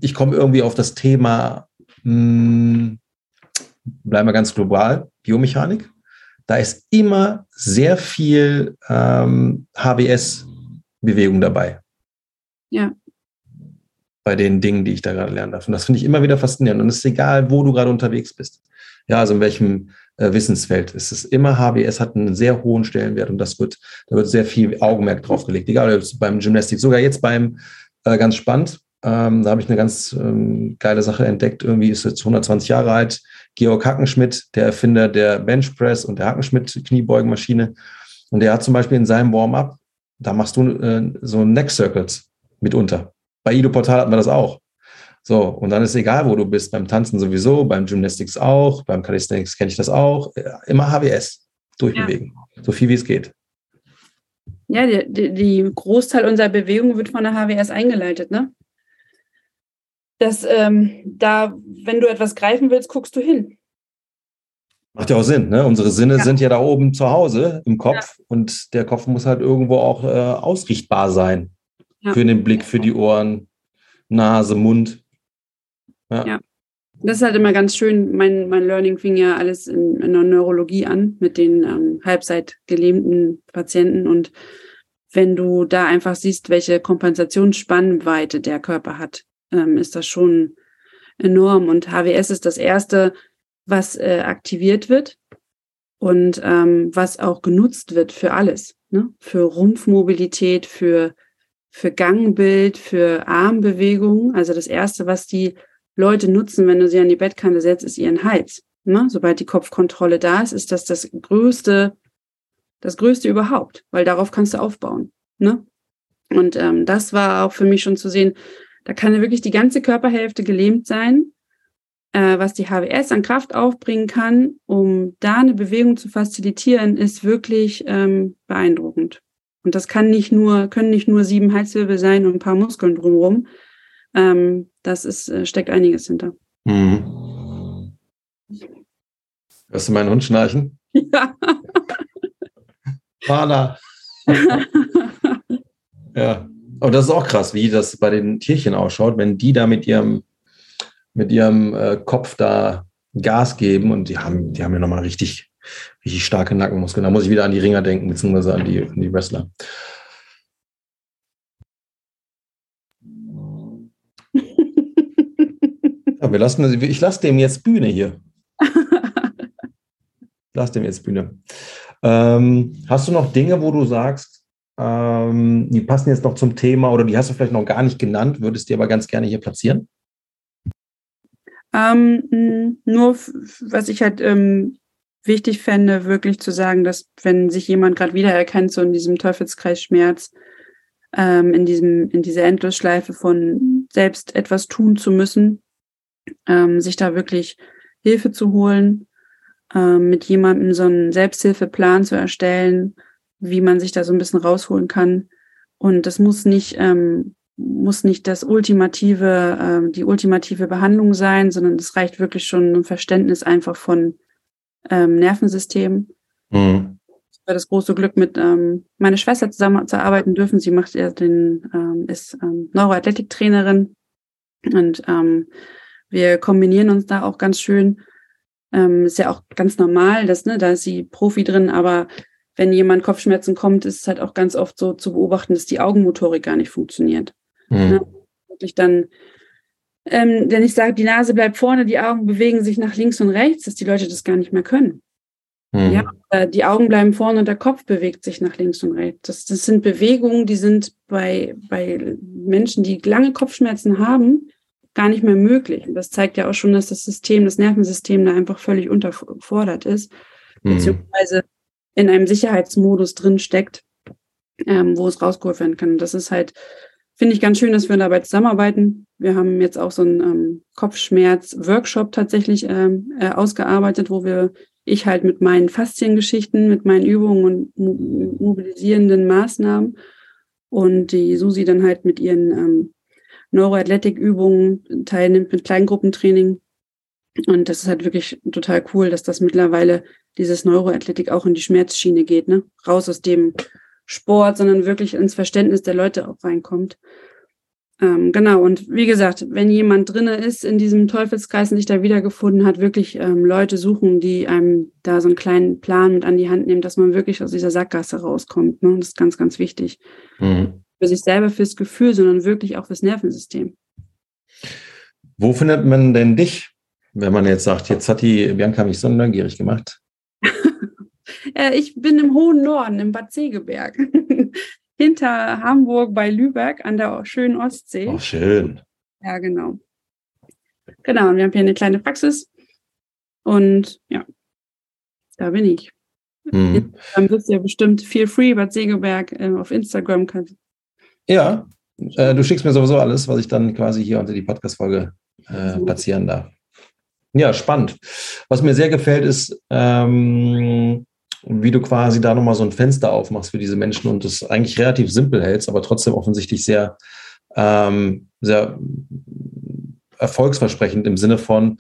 ich komme irgendwie auf das Thema, mh, hm, bleiben wir ganz global, Biomechanik. Da ist immer sehr viel ähm, HBS-Bewegung dabei. Ja. Bei den Dingen, die ich da gerade lernen darf. Und das finde ich immer wieder faszinierend. Und es ist egal, wo du gerade unterwegs bist. Ja, also in welchem äh, Wissensfeld. Es ist immer HBS hat einen sehr hohen Stellenwert und das wird, da wird sehr viel Augenmerk drauf gelegt. Egal, beim Gymnastik, sogar jetzt beim, äh, ganz spannend, ähm, da habe ich eine ganz ähm, geile Sache entdeckt. Irgendwie ist jetzt 120 Jahre alt. Georg Hackenschmidt, der Erfinder der Benchpress und der Hackenschmidt-Kniebeugenmaschine. Und der hat zum Beispiel in seinem Warm-up, da machst du äh, so Neck Circles mitunter. Bei Ido Portal hatten wir das auch. So, und dann ist egal, wo du bist, beim Tanzen sowieso, beim Gymnastics auch, beim Calisthenics kenne ich das auch. Immer HWS durchbewegen, ja. so viel wie es geht. Ja, die, die, die, Großteil unserer Bewegung wird von der HWS eingeleitet, ne? Dass ähm, da, wenn du etwas greifen willst, guckst du hin. Macht ja auch Sinn, ne? Unsere Sinne ja. sind ja da oben zu Hause im Kopf ja. und der Kopf muss halt irgendwo auch äh, ausrichtbar sein. Ja. Für den Blick, für die Ohren, Nase, Mund. Ja. Das ist halt immer ganz schön. Mein, mein Learning fing ja alles in, in der Neurologie an mit den ähm, halbseit gelähmten Patienten. Und wenn du da einfach siehst, welche Kompensationsspannweite der Körper hat, ähm, ist das schon enorm. Und HWS ist das erste, was äh, aktiviert wird und ähm, was auch genutzt wird für alles. Ne? Für Rumpfmobilität, für, für Gangbild, für Armbewegungen. Also das erste, was die Leute nutzen, wenn du sie an die Bettkante setzt, ist ihren Hals. Ne? Sobald die Kopfkontrolle da ist, ist das das größte, das größte überhaupt, weil darauf kannst du aufbauen. Ne? Und ähm, das war auch für mich schon zu sehen, da kann ja wirklich die ganze Körperhälfte gelähmt sein, äh, was die HWS an Kraft aufbringen kann, um da eine Bewegung zu facilitieren, ist wirklich ähm, beeindruckend. Und das kann nicht nur, können nicht nur sieben Halswirbel sein und ein paar Muskeln drumherum, ähm, das ist, äh, steckt einiges hinter. Mhm. Hörst du meinen Hund schnarchen? Ja. Mana. ja. Aber das ist auch krass, wie das bei den Tierchen ausschaut, wenn die da mit ihrem, mit ihrem äh, Kopf da Gas geben und die haben, die haben ja nochmal richtig, richtig starke Nackenmuskeln. Da muss ich wieder an die Ringer denken, beziehungsweise an die, an die Wrestler. Ja, wir lassen, ich lasse dem jetzt Bühne hier. lass dem jetzt Bühne. Ähm, hast du noch Dinge, wo du sagst, ähm, die passen jetzt noch zum Thema oder die hast du vielleicht noch gar nicht genannt, würdest du aber ganz gerne hier platzieren? Ähm, nur, was ich halt ähm, wichtig fände, wirklich zu sagen, dass wenn sich jemand gerade wiedererkennt, so in diesem Teufelskreis Schmerz, ähm, in diesem, in dieser Endlosschleife von selbst etwas tun zu müssen, ähm, sich da wirklich Hilfe zu holen, ähm, mit jemandem so einen Selbsthilfeplan zu erstellen, wie man sich da so ein bisschen rausholen kann. Und das muss nicht ähm, muss nicht das ultimative, ähm, die ultimative Behandlung sein, sondern es reicht wirklich schon ein Verständnis einfach von ähm, Nervensystem. Mhm. Ich habe das große Glück, mit ähm, meiner Schwester zusammen zu arbeiten dürfen. Sie macht ja den, ähm, ist ähm, Neuroathletiktrainerin und ähm, wir kombinieren uns da auch ganz schön. Ähm, ist ja auch ganz normal, dass, ne, da ist sie Profi drin, aber wenn jemand Kopfschmerzen kommt, ist es halt auch ganz oft so zu beobachten, dass die Augenmotorik gar nicht funktioniert. Mhm. Ne? Wirklich dann, ähm, wenn ich sage, die Nase bleibt vorne, die Augen bewegen sich nach links und rechts, dass die Leute das gar nicht mehr können. Mhm. Ja, äh, die Augen bleiben vorne und der Kopf bewegt sich nach links und rechts. Das, das sind Bewegungen, die sind bei, bei Menschen, die lange Kopfschmerzen haben, gar nicht mehr möglich. Und das zeigt ja auch schon, dass das System, das Nervensystem da einfach völlig unterfordert ist, mhm. beziehungsweise in einem Sicherheitsmodus drin steckt, ähm, wo es rausgeholt werden kann. Das ist halt, finde ich ganz schön, dass wir dabei zusammenarbeiten. Wir haben jetzt auch so einen ähm, Kopfschmerz-Workshop tatsächlich ähm, äh, ausgearbeitet, wo wir ich halt mit meinen Fasziengeschichten, mit meinen Übungen und mo mobilisierenden Maßnahmen und die Susi dann halt mit ihren ähm, Neuroathletik-Übungen teilnimmt, mit Kleingruppentraining. Und das ist halt wirklich total cool, dass das mittlerweile dieses Neuroathletik auch in die Schmerzschiene geht, ne? Raus aus dem Sport, sondern wirklich ins Verständnis der Leute auch reinkommt. Ähm, genau, und wie gesagt, wenn jemand drinne ist in diesem Teufelskreis und sich da wiedergefunden hat, wirklich ähm, Leute suchen, die einem da so einen kleinen Plan mit an die Hand nehmen, dass man wirklich aus dieser Sackgasse rauskommt. Ne? Das ist ganz, ganz wichtig. Mhm. Für sich selber, fürs Gefühl, sondern wirklich auch fürs Nervensystem. Wo findet man denn dich, wenn man jetzt sagt, jetzt hat die Bianca mich so neugierig gemacht? Äh, ich bin im hohen Norden, im Bad Segeberg. Hinter Hamburg bei Lübeck an der schönen Ostsee. Oh, schön. Ja, genau. Genau, und wir haben hier eine kleine Praxis. Und ja, da bin ich. Mhm. Dann wirst du ja bestimmt feel free Bad Segeberg äh, auf Instagram. Ja, äh, du schickst mir sowieso alles, was ich dann quasi hier unter die Podcast-Folge äh, platzieren darf. Ja, spannend. Was mir sehr gefällt, ist, ähm, wie du quasi da nochmal so ein Fenster aufmachst für diese Menschen und das eigentlich relativ simpel hältst, aber trotzdem offensichtlich sehr, ähm, sehr erfolgsversprechend im Sinne von,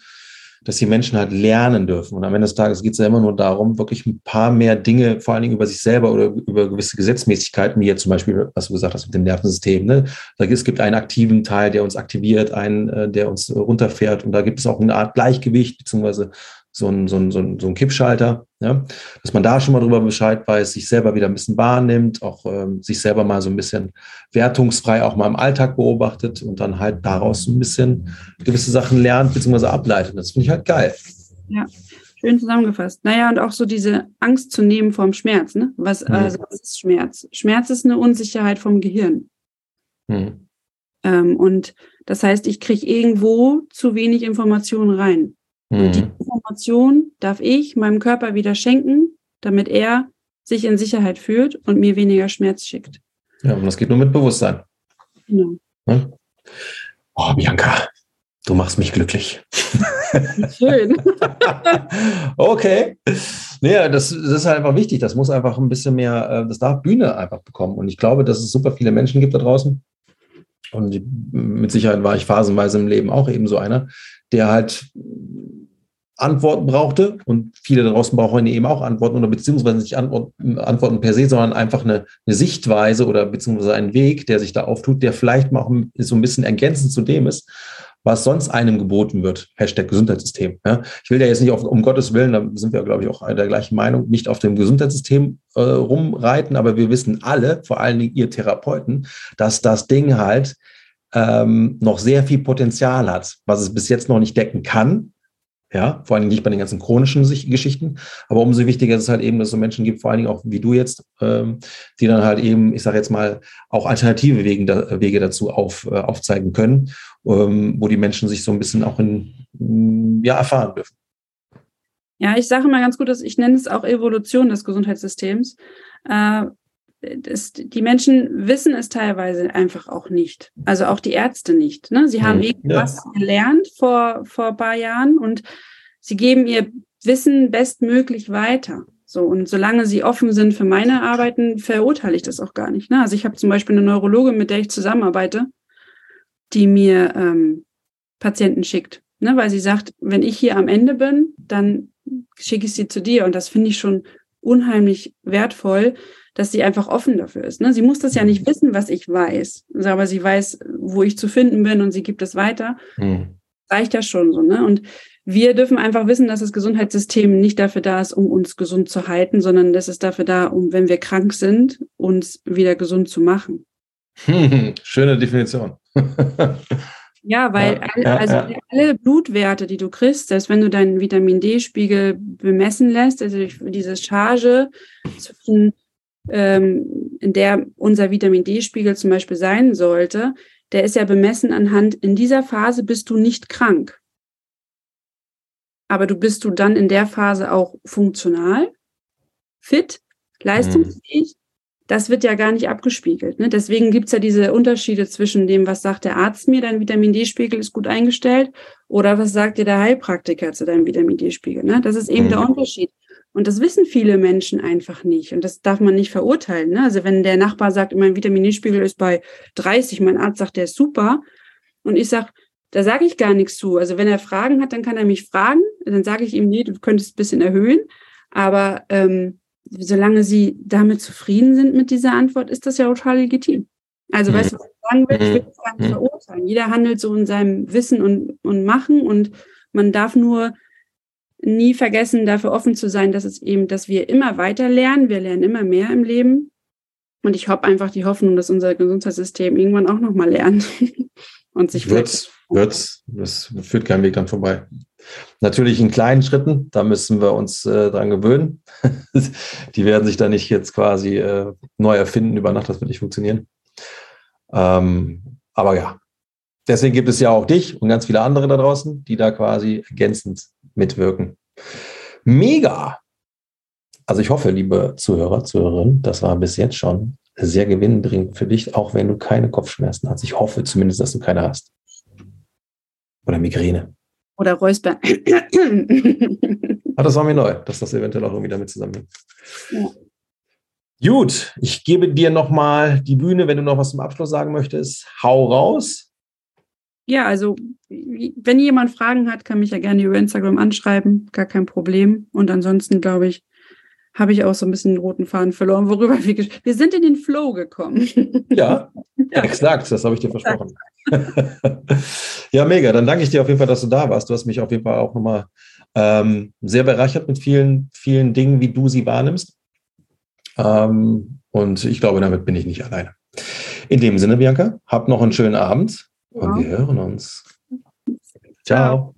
dass die Menschen halt lernen dürfen. Und am Ende des Tages geht es ja immer nur darum, wirklich ein paar mehr Dinge, vor allen Dingen über sich selber oder über gewisse Gesetzmäßigkeiten, wie jetzt zum Beispiel, was du gesagt hast mit dem Nervensystem. Ne? Es gibt einen aktiven Teil, der uns aktiviert, einen, äh, der uns runterfährt. Und da gibt es auch eine Art Gleichgewicht, beziehungsweise so ein, so ein, so ein, so ein Kippschalter, ja? dass man da schon mal drüber Bescheid weiß, sich selber wieder ein bisschen wahrnimmt, auch ähm, sich selber mal so ein bisschen wertungsfrei auch mal im Alltag beobachtet und dann halt daraus ein bisschen gewisse Sachen lernt bzw. ableitet. Das finde ich halt geil. Ja, schön zusammengefasst. Naja, und auch so diese Angst zu nehmen vom Schmerz. Ne? Was, mhm. also, was ist Schmerz? Schmerz ist eine Unsicherheit vom Gehirn. Mhm. Ähm, und das heißt, ich kriege irgendwo zu wenig Informationen rein. Und die mhm. Information darf ich meinem Körper wieder schenken, damit er sich in Sicherheit fühlt und mir weniger Schmerz schickt. Ja, und das geht nur mit Bewusstsein. Genau. Ja? Oh, Bianca, du machst mich glücklich. Schön. okay. Naja, das, das, ist halt einfach wichtig. Das muss einfach ein bisschen mehr, äh, das darf Bühne einfach bekommen. Und ich glaube, dass es super viele Menschen gibt da draußen. Und mit Sicherheit war ich phasenweise im Leben auch eben so einer, der halt Antworten brauchte und viele da draußen brauchen eben auch Antworten oder beziehungsweise nicht Antworten, Antworten per se, sondern einfach eine, eine, Sichtweise oder beziehungsweise einen Weg, der sich da auftut, der vielleicht mal auch so ein bisschen ergänzend zu dem ist, was sonst einem geboten wird. Hashtag Gesundheitssystem. Ja. Ich will ja jetzt nicht auf, um Gottes Willen, da sind wir, glaube ich, auch der gleichen Meinung, nicht auf dem Gesundheitssystem äh, rumreiten, aber wir wissen alle, vor allen Dingen ihr Therapeuten, dass das Ding halt ähm, noch sehr viel Potenzial hat, was es bis jetzt noch nicht decken kann, ja, vor allen Dingen nicht bei den ganzen chronischen Geschichten. Aber umso wichtiger ist es halt eben, dass es so Menschen gibt, vor allen Dingen auch wie du jetzt, ähm, die dann halt eben, ich sage jetzt mal, auch alternative Wege, Wege dazu auf, äh, aufzeigen können, ähm, wo die Menschen sich so ein bisschen auch in, mm, ja, erfahren dürfen. Ja, ich sage mal ganz gut, dass ich nenne es auch Evolution des Gesundheitssystems. Äh, das, die Menschen wissen es teilweise einfach auch nicht. Also auch die Ärzte nicht. Ne? Sie haben hm, irgendwas ja. gelernt vor, vor ein paar Jahren und sie geben ihr Wissen bestmöglich weiter. So, und solange sie offen sind für meine Arbeiten, verurteile ich das auch gar nicht. Ne? Also ich habe zum Beispiel eine Neurologin, mit der ich zusammenarbeite, die mir ähm, Patienten schickt. Ne? Weil sie sagt, wenn ich hier am Ende bin, dann schicke ich sie zu dir. Und das finde ich schon unheimlich wertvoll, dass sie einfach offen dafür ist. Ne? Sie muss das ja nicht wissen, was ich weiß, aber sie weiß, wo ich zu finden bin und sie gibt es weiter. Hm. Reicht ja schon so. Ne? Und wir dürfen einfach wissen, dass das Gesundheitssystem nicht dafür da ist, um uns gesund zu halten, sondern das ist dafür da, um, wenn wir krank sind, uns wieder gesund zu machen. Schöne Definition. ja, weil ja, alle, also ja. alle Blutwerte, die du kriegst, selbst wenn du deinen Vitamin D-Spiegel bemessen lässt, also diese Charge zwischen ähm, in der unser Vitamin D-Spiegel zum Beispiel sein sollte, der ist ja bemessen anhand, in dieser Phase bist du nicht krank. Aber du bist du dann in der Phase auch funktional, fit, leistungsfähig. Das wird ja gar nicht abgespiegelt. Ne? Deswegen gibt's ja diese Unterschiede zwischen dem, was sagt der Arzt mir, dein Vitamin D-Spiegel ist gut eingestellt, oder was sagt dir der Heilpraktiker zu deinem Vitamin D-Spiegel. Ne? Das ist eben mhm. der Unterschied. Und das wissen viele Menschen einfach nicht. Und das darf man nicht verurteilen. Ne? Also wenn der Nachbar sagt, mein Vitamin D-Spiegel ist bei 30, mein Arzt sagt, der ist super. Und ich sage, da sage ich gar nichts zu. Also wenn er Fragen hat, dann kann er mich fragen. Dann sage ich ihm, nee, du könntest ein bisschen erhöhen. Aber ähm, solange sie damit zufrieden sind mit dieser Antwort, ist das ja total legitim. Also mhm. weißt du, was ich sagen will? Ich will das gar nicht mhm. verurteilen. Jeder handelt so in seinem Wissen und, und Machen und man darf nur nie vergessen, dafür offen zu sein, dass es eben, dass wir immer weiter lernen. Wir lernen immer mehr im Leben. Und ich habe einfach die Hoffnung, dass unser Gesundheitssystem irgendwann auch nochmal lernt und sich wird's, wird's, das führt kein Weg dann vorbei. Natürlich in kleinen Schritten, da müssen wir uns äh, dran gewöhnen. die werden sich da nicht jetzt quasi äh, neu erfinden über Nacht, das wird nicht funktionieren. Ähm, aber ja, deswegen gibt es ja auch dich und ganz viele andere da draußen, die da quasi ergänzend mitwirken. Mega! Also ich hoffe, liebe Zuhörer, Zuhörerinnen, das war bis jetzt schon sehr gewinnbringend für dich, auch wenn du keine Kopfschmerzen hast. Ich hoffe zumindest, dass du keine hast. Oder Migräne. Oder Räusper. ah, das war mir neu, dass das eventuell auch irgendwie damit zusammenhängt. Ja. Gut, ich gebe dir nochmal die Bühne, wenn du noch was zum Abschluss sagen möchtest. Hau raus. Ja, also wenn jemand Fragen hat, kann mich ja gerne über Instagram anschreiben, gar kein Problem. Und ansonsten, glaube ich, habe ich auch so ein bisschen den roten Faden verloren, worüber wir wir sind in den Flow gekommen. Ja, ja. exakt, das habe ich dir versprochen. ja, mega. Dann danke ich dir auf jeden Fall, dass du da warst. Du hast mich auf jeden Fall auch nochmal ähm, sehr bereichert mit vielen, vielen Dingen, wie du sie wahrnimmst. Ähm, und ich glaube, damit bin ich nicht alleine. In dem Sinne, Bianca, hab noch einen schönen Abend und wir hören uns. Ciao.